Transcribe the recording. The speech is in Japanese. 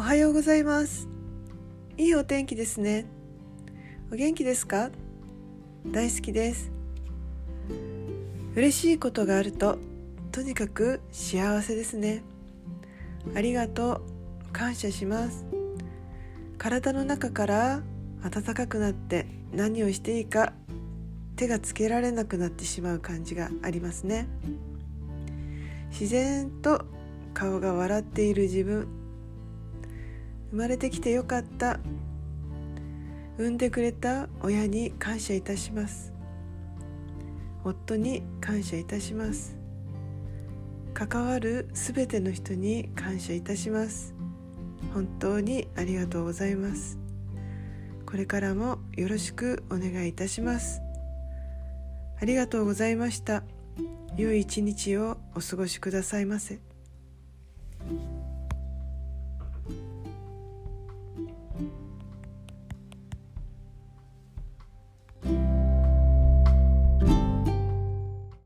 おはようございます。いいお天気ですね。お元気ですか？大好きです。嬉しいことがあるととにかく幸せですね。ありがとう。感謝します。体の中から暖かくなって何をしていいか手がつけられなくなってしまう感じがありますね。自然と顔が笑っている自分。生まれてきてよかった。産んでくれた親に感謝いたします。夫に感謝いたします。関わるすべての人に感謝いたします。本当にありがとうございます。これからもよろしくお願いいたします。ありがとうございました。良い一日をお過ごしくださいませ。